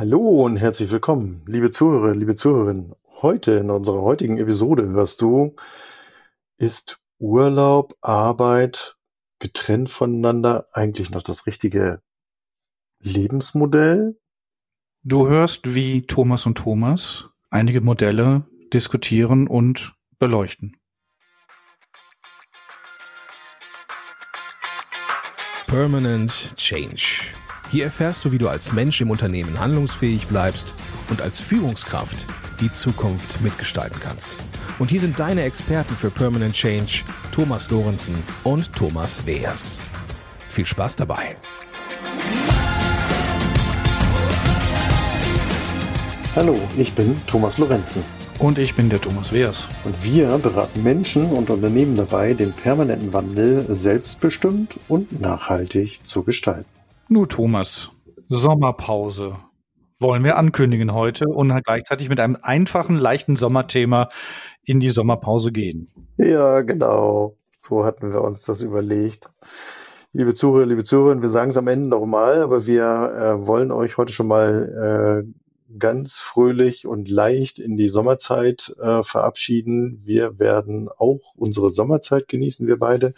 Hallo und herzlich willkommen, liebe Zuhörer, liebe Zuhörerinnen. Heute in unserer heutigen Episode hörst du, ist Urlaub, Arbeit getrennt voneinander eigentlich noch das richtige Lebensmodell? Du hörst, wie Thomas und Thomas einige Modelle diskutieren und beleuchten. Permanent Change. Hier erfährst du, wie du als Mensch im Unternehmen handlungsfähig bleibst und als Führungskraft die Zukunft mitgestalten kannst. Und hier sind deine Experten für Permanent Change, Thomas Lorenzen und Thomas Weers. Viel Spaß dabei. Hallo, ich bin Thomas Lorenzen. Und ich bin der Thomas Weers. Und wir beraten Menschen und Unternehmen dabei, den permanenten Wandel selbstbestimmt und nachhaltig zu gestalten. Nur Thomas, Sommerpause wollen wir ankündigen heute und gleichzeitig mit einem einfachen, leichten Sommerthema in die Sommerpause gehen. Ja, genau. So hatten wir uns das überlegt. Liebe Zuhörer, liebe Zuhörer, wir sagen es am Ende nochmal, aber wir äh, wollen euch heute schon mal äh, ganz fröhlich und leicht in die Sommerzeit äh, verabschieden. Wir werden auch unsere Sommerzeit genießen, wir beide,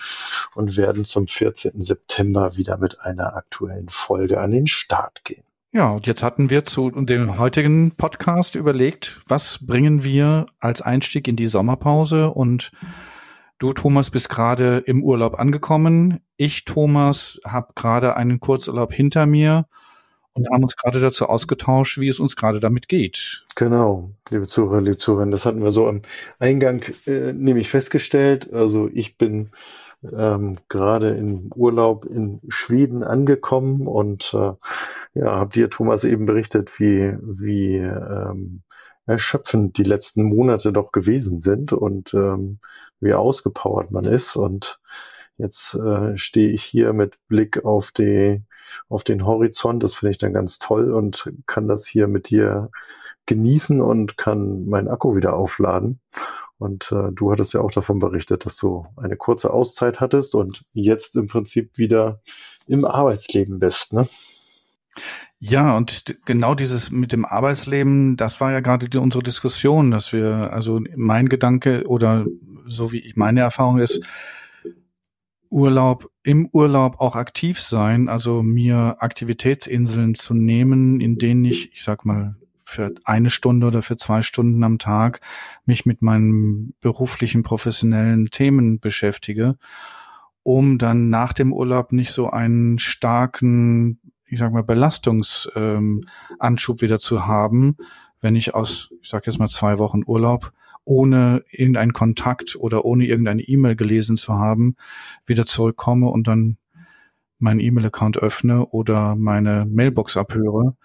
und werden zum 14. September wieder mit einer aktuellen Folge an den Start gehen. Ja, und jetzt hatten wir zu dem heutigen Podcast überlegt, was bringen wir als Einstieg in die Sommerpause und Du, Thomas, bist gerade im Urlaub angekommen. Ich, Thomas, habe gerade einen Kurzurlaub hinter mir und haben uns gerade dazu ausgetauscht, wie es uns gerade damit geht. Genau, liebe Zuhörer, liebe Zuhörer, das hatten wir so am Eingang äh, nämlich festgestellt. Also ich bin ähm, gerade im Urlaub in Schweden angekommen und äh, ja, habe dir, Thomas, eben berichtet, wie, wie ähm, erschöpfend die letzten Monate doch gewesen sind und ähm, wie ausgepowert man ist. Und jetzt äh, stehe ich hier mit Blick auf die auf den Horizont. Das finde ich dann ganz toll und kann das hier mit dir genießen und kann meinen Akku wieder aufladen. Und äh, du hattest ja auch davon berichtet, dass du eine kurze Auszeit hattest und jetzt im Prinzip wieder im Arbeitsleben bist, ne? Ja, und genau dieses mit dem Arbeitsleben, das war ja gerade die, unsere Diskussion, dass wir, also mein Gedanke oder so wie ich meine Erfahrung ist, Urlaub, im Urlaub auch aktiv sein, also mir Aktivitätsinseln zu nehmen, in denen ich, ich sag mal, für eine Stunde oder für zwei Stunden am Tag mich mit meinen beruflichen, professionellen Themen beschäftige, um dann nach dem Urlaub nicht so einen starken, ich sag mal, Belastungsanschub ähm, wieder zu haben, wenn ich aus, ich sag jetzt mal, zwei Wochen Urlaub ohne irgendeinen Kontakt oder ohne irgendeine E-Mail gelesen zu haben, wieder zurückkomme und dann meinen E-Mail-Account öffne oder meine Mailbox abhöre,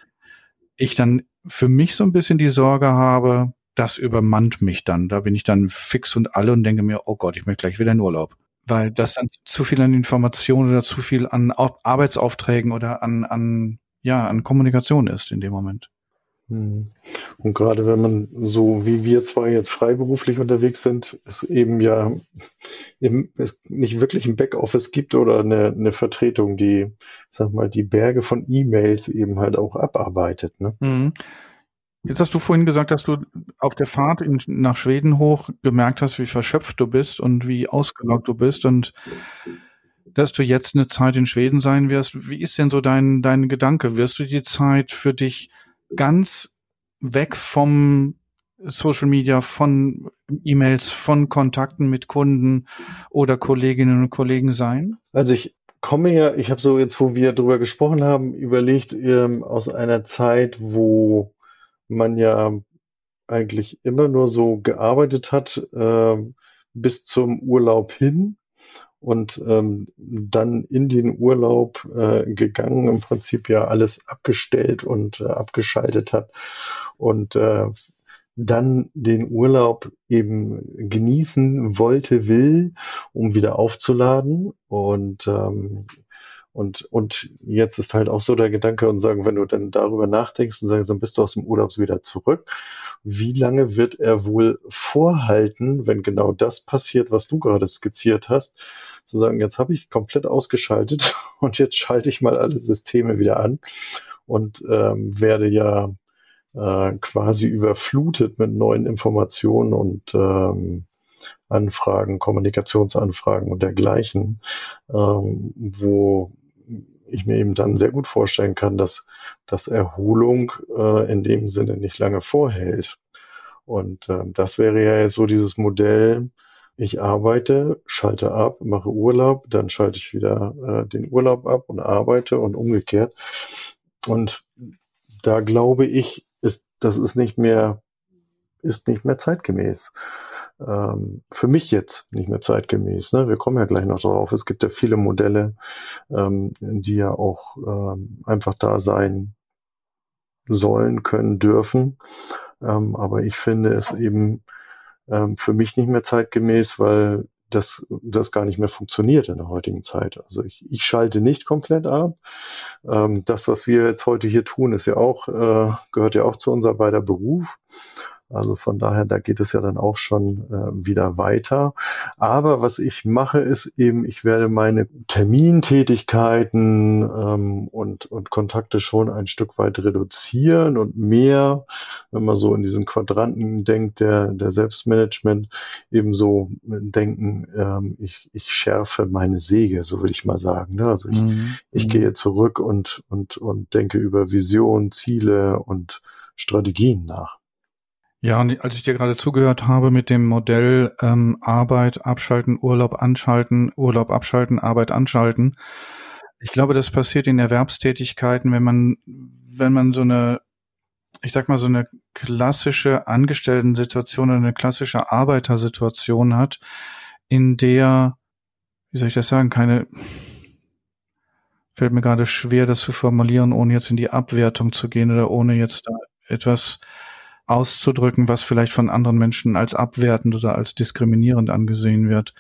ich dann für mich so ein bisschen die Sorge habe, das übermannt mich dann. Da bin ich dann fix und alle und denke mir, oh Gott, ich möchte gleich wieder in Urlaub. Weil das dann zu viel an Informationen oder zu viel an Arbeitsaufträgen oder an, an, ja, an Kommunikation ist in dem Moment. Hm. Und gerade wenn man so wie wir zwei jetzt freiberuflich unterwegs sind, es eben ja eben es nicht wirklich ein Backoffice gibt oder eine, eine Vertretung, die, sag mal, die Berge von E-Mails eben halt auch abarbeitet. Ne? Mhm. Jetzt hast du vorhin gesagt, dass du auf der Fahrt in, nach Schweden hoch gemerkt hast, wie verschöpft du bist und wie ausgelockt du bist und dass du jetzt eine Zeit in Schweden sein wirst. Wie ist denn so dein, dein Gedanke? Wirst du die Zeit für dich ganz weg vom Social Media, von E-Mails, von Kontakten mit Kunden oder Kolleginnen und Kollegen sein? Also ich komme ja, ich habe so jetzt, wo wir drüber gesprochen haben, überlegt ähm, aus einer Zeit, wo man ja eigentlich immer nur so gearbeitet hat äh, bis zum Urlaub hin und ähm, dann in den Urlaub äh, gegangen, im Prinzip ja alles abgestellt und äh, abgeschaltet hat und äh, dann den Urlaub eben genießen wollte, will, um wieder aufzuladen und ähm, und, und jetzt ist halt auch so der Gedanke und sagen, wenn du dann darüber nachdenkst und sagst, dann bist du aus dem Urlaub wieder zurück. Wie lange wird er wohl vorhalten, wenn genau das passiert, was du gerade skizziert hast, zu sagen, jetzt habe ich komplett ausgeschaltet und jetzt schalte ich mal alle Systeme wieder an und ähm, werde ja äh, quasi überflutet mit neuen Informationen und ähm, Anfragen, Kommunikationsanfragen und dergleichen, ähm, wo ich mir eben dann sehr gut vorstellen kann, dass, dass Erholung äh, in dem Sinne nicht lange vorhält. Und äh, das wäre ja so dieses Modell, ich arbeite, schalte ab, mache Urlaub, dann schalte ich wieder äh, den Urlaub ab und arbeite und umgekehrt. Und da glaube ich, ist, das ist nicht mehr, ist nicht mehr zeitgemäß ähm, für mich jetzt nicht mehr zeitgemäß. Ne? Wir kommen ja gleich noch drauf. Es gibt ja viele Modelle, ähm, die ja auch ähm, einfach da sein sollen, können, dürfen. Ähm, aber ich finde es eben ähm, für mich nicht mehr zeitgemäß, weil das, das gar nicht mehr funktioniert in der heutigen Zeit. Also ich, ich schalte nicht komplett ab. Ähm, das, was wir jetzt heute hier tun, ist ja auch, äh, gehört ja auch zu unser beider Beruf. Also von daher, da geht es ja dann auch schon äh, wieder weiter. Aber was ich mache, ist eben, ich werde meine Termintätigkeiten ähm, und, und Kontakte schon ein Stück weit reduzieren und mehr, wenn man so in diesen Quadranten denkt, der, der Selbstmanagement, ebenso denken, ähm, ich, ich schärfe meine Säge, so will ich mal sagen. Ne? Also ich, mhm. ich mhm. gehe zurück und, und, und denke über Vision, Ziele und Strategien nach. Ja, und als ich dir gerade zugehört habe mit dem Modell ähm, Arbeit abschalten, Urlaub anschalten, Urlaub abschalten, Arbeit anschalten, ich glaube, das passiert in Erwerbstätigkeiten, wenn man, wenn man so eine, ich sag mal, so eine klassische Angestellten-Situation oder eine klassische Arbeitersituation hat, in der, wie soll ich das sagen, keine, fällt mir gerade schwer, das zu formulieren, ohne jetzt in die Abwertung zu gehen oder ohne jetzt da etwas auszudrücken, was vielleicht von anderen Menschen als abwertend oder als diskriminierend angesehen wird.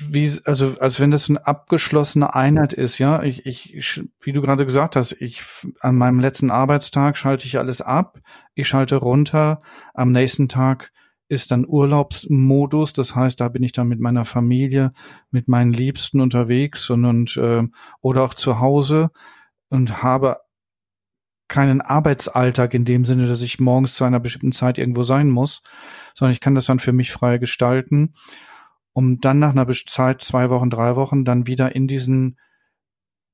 Wie, also, als wenn das eine abgeschlossene Einheit ist, ja. Ich, ich, wie du gerade gesagt hast, ich, an meinem letzten Arbeitstag schalte ich alles ab, ich schalte runter, am nächsten Tag ist dann Urlaubsmodus, das heißt, da bin ich dann mit meiner Familie, mit meinen Liebsten unterwegs und, und äh, oder auch zu Hause und habe keinen Arbeitsalltag in dem Sinne, dass ich morgens zu einer bestimmten Zeit irgendwo sein muss, sondern ich kann das dann für mich frei gestalten, um dann nach einer Zeit, zwei Wochen, drei Wochen, dann wieder in diesen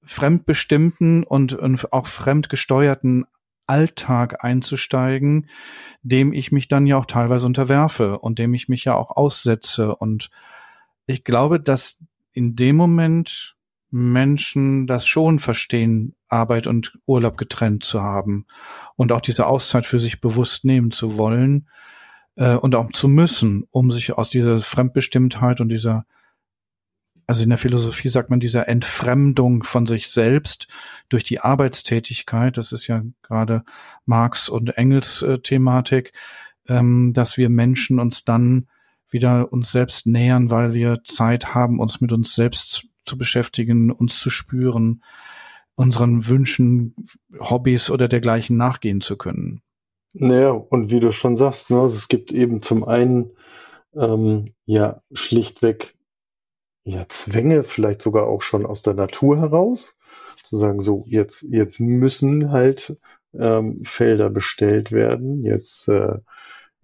fremdbestimmten und, und auch fremdgesteuerten Alltag einzusteigen, dem ich mich dann ja auch teilweise unterwerfe und dem ich mich ja auch aussetze. Und ich glaube, dass in dem Moment Menschen das schon verstehen, Arbeit und Urlaub getrennt zu haben und auch diese Auszeit für sich bewusst nehmen zu wollen äh, und auch zu müssen, um sich aus dieser Fremdbestimmtheit und dieser, also in der Philosophie sagt man dieser Entfremdung von sich selbst durch die Arbeitstätigkeit, das ist ja gerade Marx und Engels äh, Thematik, ähm, dass wir Menschen uns dann wieder uns selbst nähern, weil wir Zeit haben, uns mit uns selbst zu beschäftigen, uns zu spüren, unseren Wünschen, Hobbys oder dergleichen nachgehen zu können. Naja, und wie du schon sagst, ne, also es gibt eben zum einen ähm, ja schlichtweg ja Zwänge, vielleicht sogar auch schon aus der Natur heraus, zu sagen, so jetzt jetzt müssen halt ähm, Felder bestellt werden, jetzt äh,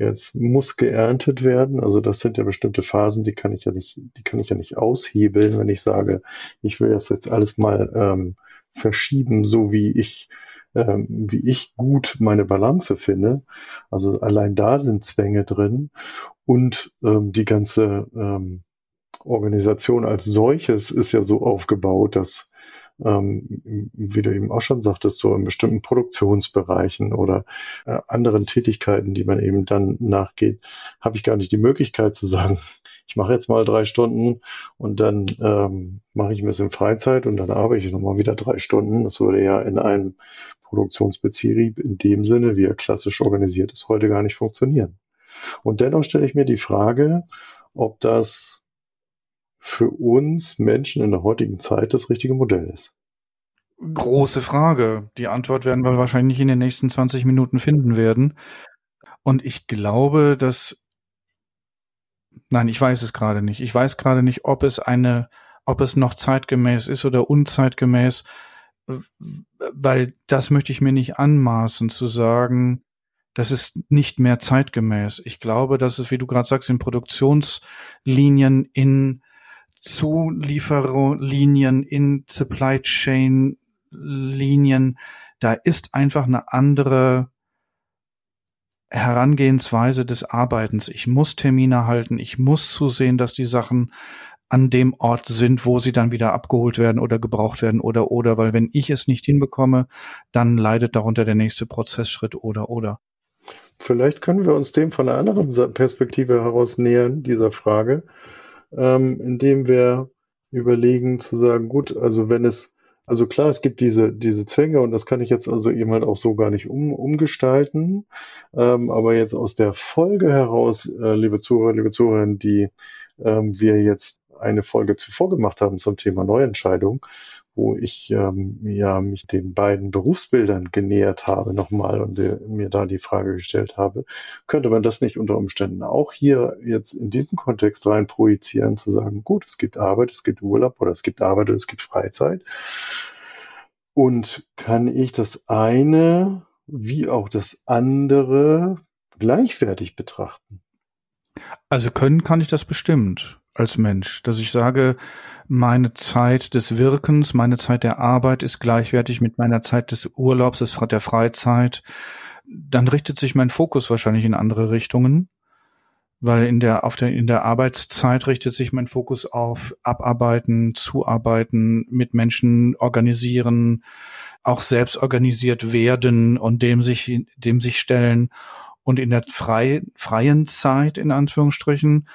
Jetzt muss geerntet werden. Also das sind ja bestimmte Phasen, die kann ich ja nicht, die kann ich ja nicht aushebeln, wenn ich sage, ich will das jetzt alles mal ähm, verschieben, so wie ich, ähm, wie ich gut meine Balance finde. Also allein da sind Zwänge drin und ähm, die ganze ähm, Organisation als solches ist ja so aufgebaut, dass ähm, wie du eben auch schon sagtest, so in bestimmten Produktionsbereichen oder äh, anderen Tätigkeiten, die man eben dann nachgeht, habe ich gar nicht die Möglichkeit zu sagen, ich mache jetzt mal drei Stunden und dann ähm, mache ich ein bisschen Freizeit und dann arbeite ich nochmal wieder drei Stunden. Das würde ja in einem Produktionsbetrieb in dem Sinne, wie er klassisch organisiert ist, heute gar nicht funktionieren. Und dennoch stelle ich mir die Frage, ob das für uns Menschen in der heutigen Zeit das richtige Modell ist? Große Frage. Die Antwort werden wir wahrscheinlich in den nächsten 20 Minuten finden werden. Und ich glaube, dass Nein, ich weiß es gerade nicht. Ich weiß gerade nicht, ob es eine, ob es noch zeitgemäß ist oder unzeitgemäß, weil das möchte ich mir nicht anmaßen zu sagen, das ist nicht mehr zeitgemäß. Ich glaube, dass es, wie du gerade sagst, in Produktionslinien, in Zuliefererlinien, in Supply Chain Linien, da ist einfach eine andere Herangehensweise des Arbeitens. Ich muss Termine halten, ich muss zusehen, dass die Sachen an dem Ort sind, wo sie dann wieder abgeholt werden oder gebraucht werden oder oder, weil wenn ich es nicht hinbekomme, dann leidet darunter der nächste Prozessschritt oder oder. Vielleicht können wir uns dem von einer anderen Perspektive heraus nähern, dieser Frage, ähm, indem wir überlegen zu sagen, gut, also wenn es also klar, es gibt diese, diese Zwänge und das kann ich jetzt also eben halt auch so gar nicht um, umgestalten. Ähm, aber jetzt aus der Folge heraus, äh, liebe Zuhörer, liebe Zuhörer, die ähm, wir jetzt eine Folge zuvor gemacht haben zum Thema Neuentscheidung, wo ich ähm, ja mich den beiden Berufsbildern genähert habe nochmal und äh, mir da die Frage gestellt habe, könnte man das nicht unter Umständen auch hier jetzt in diesen Kontext rein projizieren, zu sagen, gut, es gibt Arbeit, es gibt Urlaub oder es gibt Arbeit oder es gibt Freizeit. Und kann ich das eine wie auch das andere gleichwertig betrachten? Also können kann ich das bestimmt als Mensch, dass ich sage, meine Zeit des Wirkens, meine Zeit der Arbeit ist gleichwertig mit meiner Zeit des Urlaubs, der Freizeit. Dann richtet sich mein Fokus wahrscheinlich in andere Richtungen, weil in der, auf der, in der Arbeitszeit richtet sich mein Fokus auf Abarbeiten, Zuarbeiten, mit Menschen organisieren, auch selbst organisiert werden und dem sich, dem sich stellen. Und in der frei, freien Zeit, in Anführungsstrichen,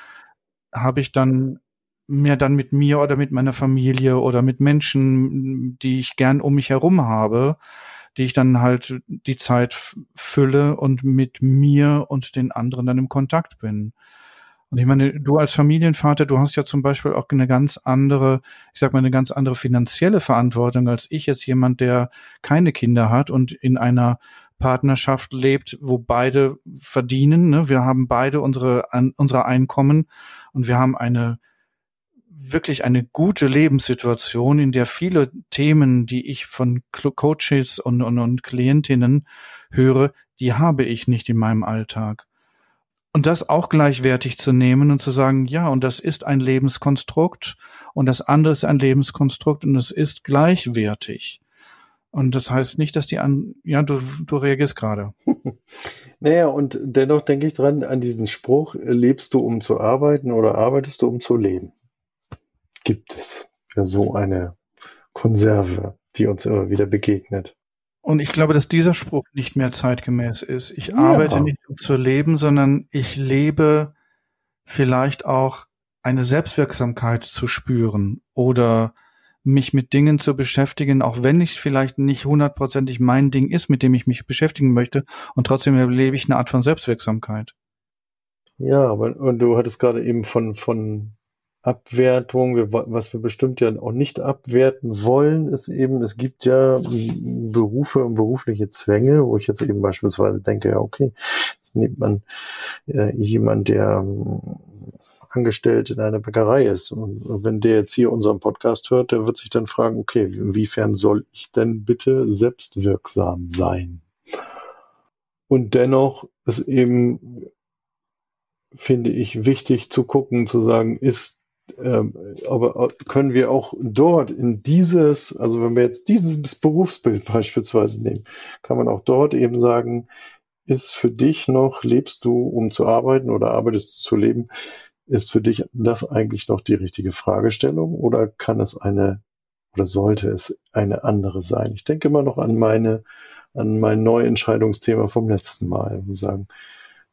habe ich dann mehr dann mit mir oder mit meiner Familie oder mit Menschen, die ich gern um mich herum habe, die ich dann halt die Zeit fülle und mit mir und den anderen dann im Kontakt bin. Und ich meine, du als Familienvater, du hast ja zum Beispiel auch eine ganz andere, ich sag mal, eine ganz andere finanzielle Verantwortung als ich jetzt jemand, der keine Kinder hat und in einer Partnerschaft lebt, wo beide verdienen. Ne? Wir haben beide unsere, an, unsere Einkommen und wir haben eine wirklich eine gute Lebenssituation, in der viele Themen, die ich von Coaches und, und, und Klientinnen höre, die habe ich nicht in meinem Alltag. Und das auch gleichwertig zu nehmen und zu sagen, ja, und das ist ein Lebenskonstrukt und das andere ist ein Lebenskonstrukt und es ist gleichwertig. Und das heißt nicht, dass die an, ja, du, du reagierst gerade. naja, und dennoch denke ich dran an diesen Spruch, lebst du um zu arbeiten oder arbeitest du um zu leben? gibt es für so eine Konserve, die uns immer wieder begegnet. Und ich glaube, dass dieser Spruch nicht mehr zeitgemäß ist. Ich ja. arbeite nicht um zu leben, sondern ich lebe vielleicht auch eine Selbstwirksamkeit zu spüren oder mich mit Dingen zu beschäftigen, auch wenn ich vielleicht nicht hundertprozentig mein Ding ist, mit dem ich mich beschäftigen möchte, und trotzdem erlebe ich eine Art von Selbstwirksamkeit. Ja, aber und du hattest gerade eben von, von Abwertung, was wir bestimmt ja auch nicht abwerten wollen, ist eben, es gibt ja Berufe und berufliche Zwänge, wo ich jetzt eben beispielsweise denke, ja, okay, jetzt nimmt man äh, jemand, der angestellt in einer Bäckerei ist. Und wenn der jetzt hier unseren Podcast hört, der wird sich dann fragen, okay, inwiefern soll ich denn bitte selbstwirksam sein? Und dennoch ist eben, finde ich, wichtig zu gucken, zu sagen, ist ähm, aber können wir auch dort in dieses, also wenn wir jetzt dieses Berufsbild beispielsweise nehmen, kann man auch dort eben sagen, ist für dich noch, lebst du, um zu arbeiten oder arbeitest du zu leben, ist für dich das eigentlich noch die richtige Fragestellung oder kann es eine oder sollte es eine andere sein? Ich denke immer noch an meine, an mein Neuentscheidungsthema vom letzten Mal. Wir sagen,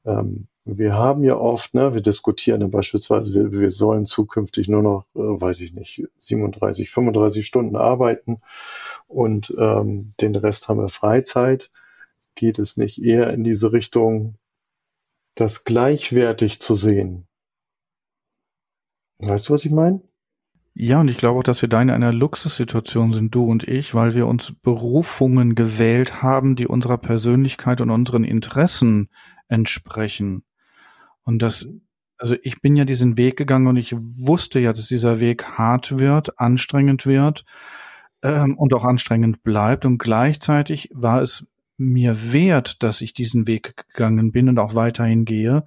ähm, wir haben ja oft, ne, wir diskutieren ja beispielsweise, wir, wir sollen zukünftig nur noch, äh, weiß ich nicht, 37, 35 Stunden arbeiten und ähm, den Rest haben wir Freizeit. Geht es nicht eher in diese Richtung, das gleichwertig zu sehen? Weißt du, was ich meine? Ja, und ich glaube auch, dass wir da in einer Luxussituation sind, du und ich, weil wir uns Berufungen gewählt haben, die unserer Persönlichkeit und unseren Interessen entsprechen. Und das, also ich bin ja diesen Weg gegangen und ich wusste ja, dass dieser Weg hart wird, anstrengend wird ähm, und auch anstrengend bleibt. Und gleichzeitig war es mir wert, dass ich diesen Weg gegangen bin und auch weiterhin gehe,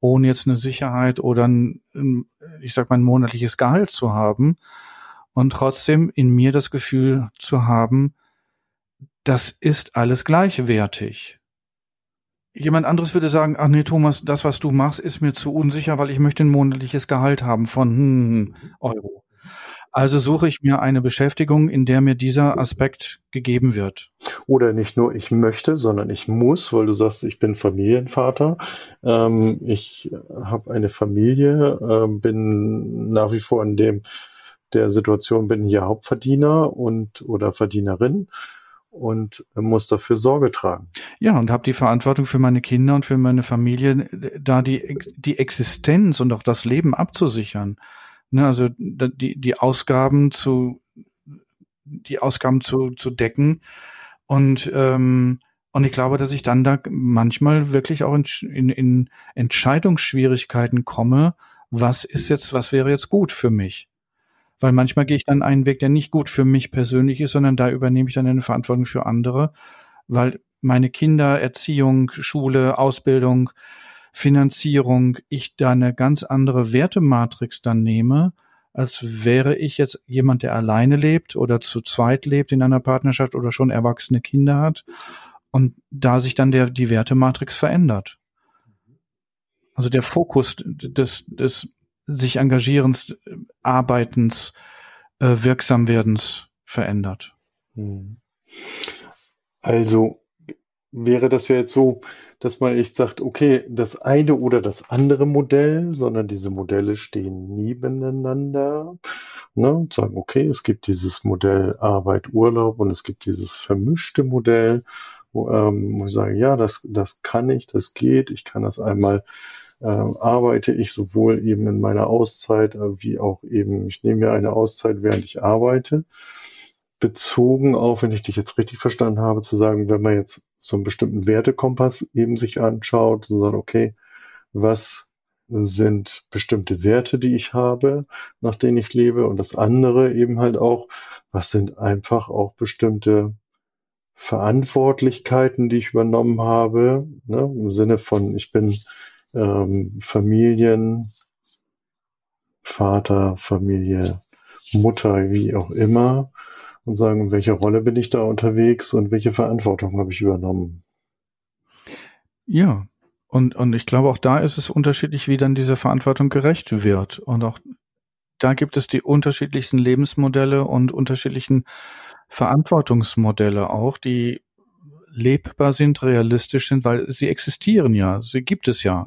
ohne jetzt eine Sicherheit oder ein, ich sag mal, ein monatliches Gehalt zu haben und trotzdem in mir das Gefühl zu haben, das ist alles gleichwertig. Jemand anderes würde sagen, ach nee, Thomas, das, was du machst, ist mir zu unsicher, weil ich möchte ein monatliches Gehalt haben von hm, Euro. Also suche ich mir eine Beschäftigung, in der mir dieser Aspekt gegeben wird. Oder nicht nur ich möchte, sondern ich muss, weil du sagst, ich bin Familienvater. Ähm, ich habe eine Familie, äh, bin nach wie vor in dem der Situation bin hier Hauptverdiener und oder Verdienerin und muss dafür Sorge tragen. Ja, und habe die Verantwortung für meine Kinder und für meine Familie, da die, die Existenz und auch das Leben abzusichern. Ne, also die, die Ausgaben zu, die Ausgaben zu, zu decken. Und, ähm, und ich glaube, dass ich dann da manchmal wirklich auch in, in, in Entscheidungsschwierigkeiten komme. Was ist jetzt, was wäre jetzt gut für mich? Weil manchmal gehe ich dann einen Weg, der nicht gut für mich persönlich ist, sondern da übernehme ich dann eine Verantwortung für andere, weil meine Kinder, Erziehung, Schule, Ausbildung, Finanzierung, ich da eine ganz andere Wertematrix dann nehme, als wäre ich jetzt jemand, der alleine lebt oder zu zweit lebt in einer Partnerschaft oder schon erwachsene Kinder hat und da sich dann der, die Wertematrix verändert. Also der Fokus des, des sich Engagierens, Arbeitens, äh, Wirksamwerdens verändert. Hm. Also wäre das ja jetzt so, dass man echt sagt, okay, das eine oder das andere Modell, sondern diese Modelle stehen nebeneinander. Ne, und sagen, okay, es gibt dieses Modell Arbeit, Urlaub und es gibt dieses vermischte Modell, wo, ähm, wo ich sage, ja, das, das kann ich, das geht, ich kann das einmal äh, arbeite ich sowohl eben in meiner Auszeit äh, wie auch eben, ich nehme mir eine Auszeit, während ich arbeite. Bezogen auf, wenn ich dich jetzt richtig verstanden habe, zu sagen, wenn man jetzt so einen bestimmten Wertekompass eben sich anschaut, zu sagen, okay, was sind bestimmte Werte, die ich habe, nach denen ich lebe? Und das andere eben halt auch, was sind einfach auch bestimmte Verantwortlichkeiten, die ich übernommen habe, ne, im Sinne von, ich bin ähm, Familien, Vater, Familie, Mutter, wie auch immer, und sagen, welche Rolle bin ich da unterwegs und welche Verantwortung habe ich übernommen. Ja, und, und ich glaube, auch da ist es unterschiedlich, wie dann diese Verantwortung gerecht wird. Und auch da gibt es die unterschiedlichsten Lebensmodelle und unterschiedlichen Verantwortungsmodelle auch, die lebbar sind, realistisch sind, weil sie existieren ja, sie gibt es ja.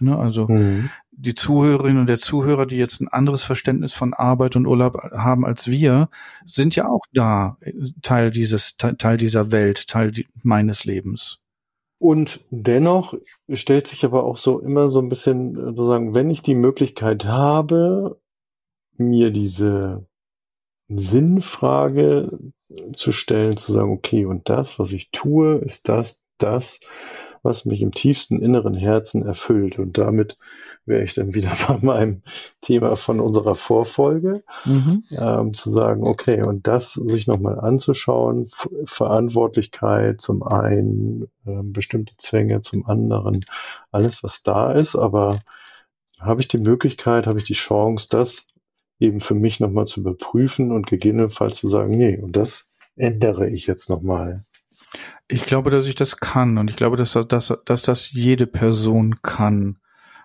Ne? Also mhm. die Zuhörerinnen und der Zuhörer, die jetzt ein anderes Verständnis von Arbeit und Urlaub haben als wir, sind ja auch da, Teil dieses, Teil dieser Welt, Teil meines Lebens. Und dennoch stellt sich aber auch so immer so ein bisschen sozusagen, wenn ich die Möglichkeit habe, mir diese Sinnfrage zu stellen, zu sagen, okay, und das, was ich tue, ist das, das, was mich im tiefsten inneren Herzen erfüllt. Und damit wäre ich dann wieder bei meinem Thema von unserer Vorfolge, mhm. ähm, zu sagen, okay, und das sich nochmal anzuschauen, Verantwortlichkeit zum einen, äh, bestimmte Zwänge zum anderen, alles, was da ist, aber habe ich die Möglichkeit, habe ich die Chance, das eben für mich nochmal zu überprüfen und gegebenenfalls zu sagen, nee, und das ändere ich jetzt nochmal. Ich glaube, dass ich das kann und ich glaube, dass, dass, dass das jede Person kann,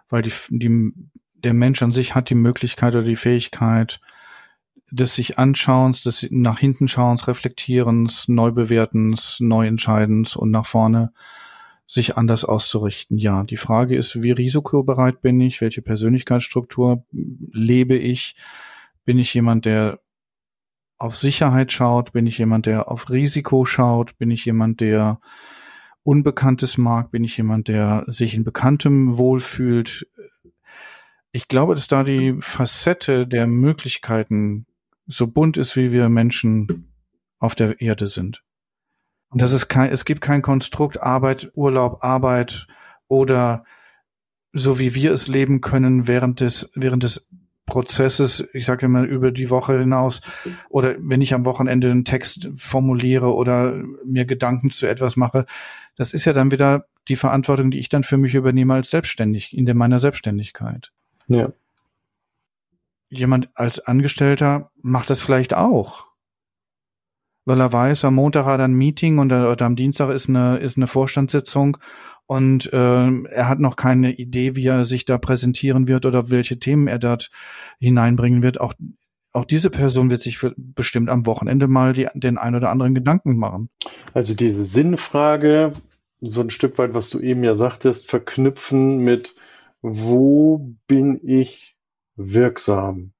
weil die, die, der Mensch an sich hat die Möglichkeit oder die Fähigkeit des sich Anschauens, des nach hinten Schauens, Reflektierens, Neubewertens, Neuentscheidens und nach vorne sich anders auszurichten. Ja, die Frage ist, wie risikobereit bin ich? Welche Persönlichkeitsstruktur lebe ich? Bin ich jemand, der auf Sicherheit schaut? Bin ich jemand, der auf Risiko schaut? Bin ich jemand, der Unbekanntes mag? Bin ich jemand, der sich in Bekanntem wohlfühlt? Ich glaube, dass da die Facette der Möglichkeiten so bunt ist, wie wir Menschen auf der Erde sind. Und das ist kein, es gibt kein Konstrukt Arbeit, Urlaub, Arbeit oder so wie wir es leben können während des, während des Prozesses, ich sage immer über die Woche hinaus, oder wenn ich am Wochenende einen Text formuliere oder mir Gedanken zu etwas mache, das ist ja dann wieder die Verantwortung, die ich dann für mich übernehme als selbstständig, in der meiner Selbstständigkeit. Ja. Jemand als Angestellter macht das vielleicht auch. Weil er weiß, am Montag hat er ein Meeting und oder am Dienstag ist eine, ist eine Vorstandssitzung und äh, er hat noch keine Idee, wie er sich da präsentieren wird oder welche Themen er dort hineinbringen wird. Auch auch diese Person wird sich für, bestimmt am Wochenende mal die, den ein oder anderen Gedanken machen. Also diese Sinnfrage, so ein Stück weit, was du eben ja sagtest, verknüpfen mit, wo bin ich wirksam?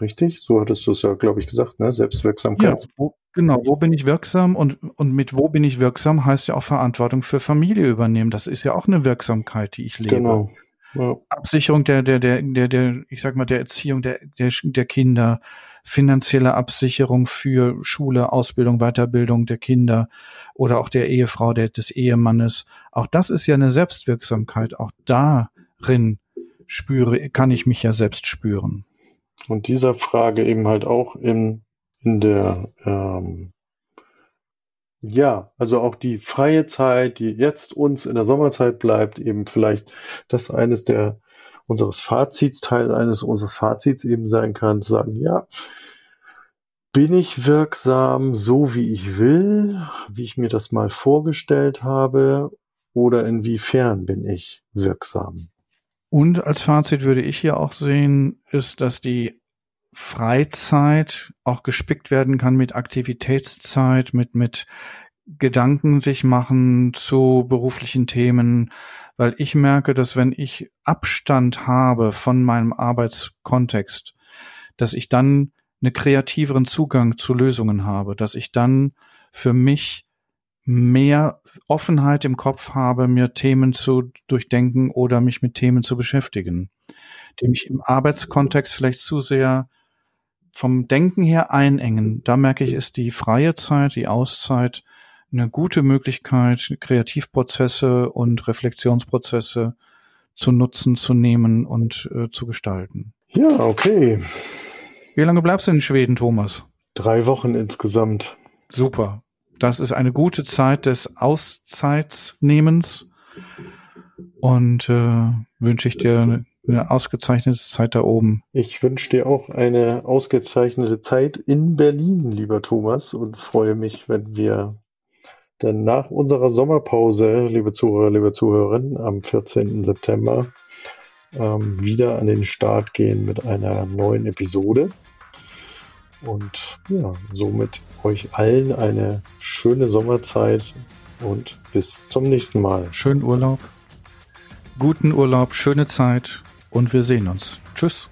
Richtig? So hattest du es ja, glaube ich, gesagt, ne? Selbstwirksamkeit. Ja, wo, Genau, wo bin ich wirksam und, und mit wo bin ich wirksam heißt ja auch Verantwortung für Familie übernehmen. Das ist ja auch eine Wirksamkeit, die ich lebe. Genau. Ja. Absicherung der, der, der, der, der, ich sag mal, der Erziehung der, der, der Kinder, finanzielle Absicherung für Schule, Ausbildung, Weiterbildung der Kinder oder auch der Ehefrau, der, des Ehemannes. Auch das ist ja eine Selbstwirksamkeit. Auch darin spüre, kann ich mich ja selbst spüren. Und dieser Frage eben halt auch in in der, ähm, ja, also auch die freie Zeit, die jetzt uns in der Sommerzeit bleibt, eben vielleicht das eines der unseres Fazits, Teil eines unseres Fazits eben sein kann, zu sagen, ja, bin ich wirksam so wie ich will, wie ich mir das mal vorgestellt habe, oder inwiefern bin ich wirksam? Und als Fazit würde ich hier auch sehen, ist, dass die Freizeit auch gespickt werden kann mit Aktivitätszeit, mit, mit Gedanken sich machen zu beruflichen Themen, weil ich merke, dass wenn ich Abstand habe von meinem Arbeitskontext, dass ich dann einen kreativeren Zugang zu Lösungen habe, dass ich dann für mich mehr Offenheit im Kopf habe, mir Themen zu durchdenken oder mich mit Themen zu beschäftigen, die mich im Arbeitskontext vielleicht zu sehr vom Denken her einengen. Da merke ich, ist die freie Zeit, die Auszeit eine gute Möglichkeit, Kreativprozesse und Reflexionsprozesse zu nutzen, zu nehmen und äh, zu gestalten. Ja, okay. Wie lange bleibst du in Schweden, Thomas? Drei Wochen insgesamt. Super. Das ist eine gute Zeit des Auszeitsnehmens und äh, wünsche ich dir eine ausgezeichnete Zeit da oben. Ich wünsche dir auch eine ausgezeichnete Zeit in Berlin, lieber Thomas, und freue mich, wenn wir dann nach unserer Sommerpause, liebe Zuhörer, liebe Zuhörerinnen, am 14. September ähm, wieder an den Start gehen mit einer neuen Episode. Und ja, somit euch allen eine schöne Sommerzeit und bis zum nächsten Mal. Schönen Urlaub, guten Urlaub, schöne Zeit und wir sehen uns. Tschüss.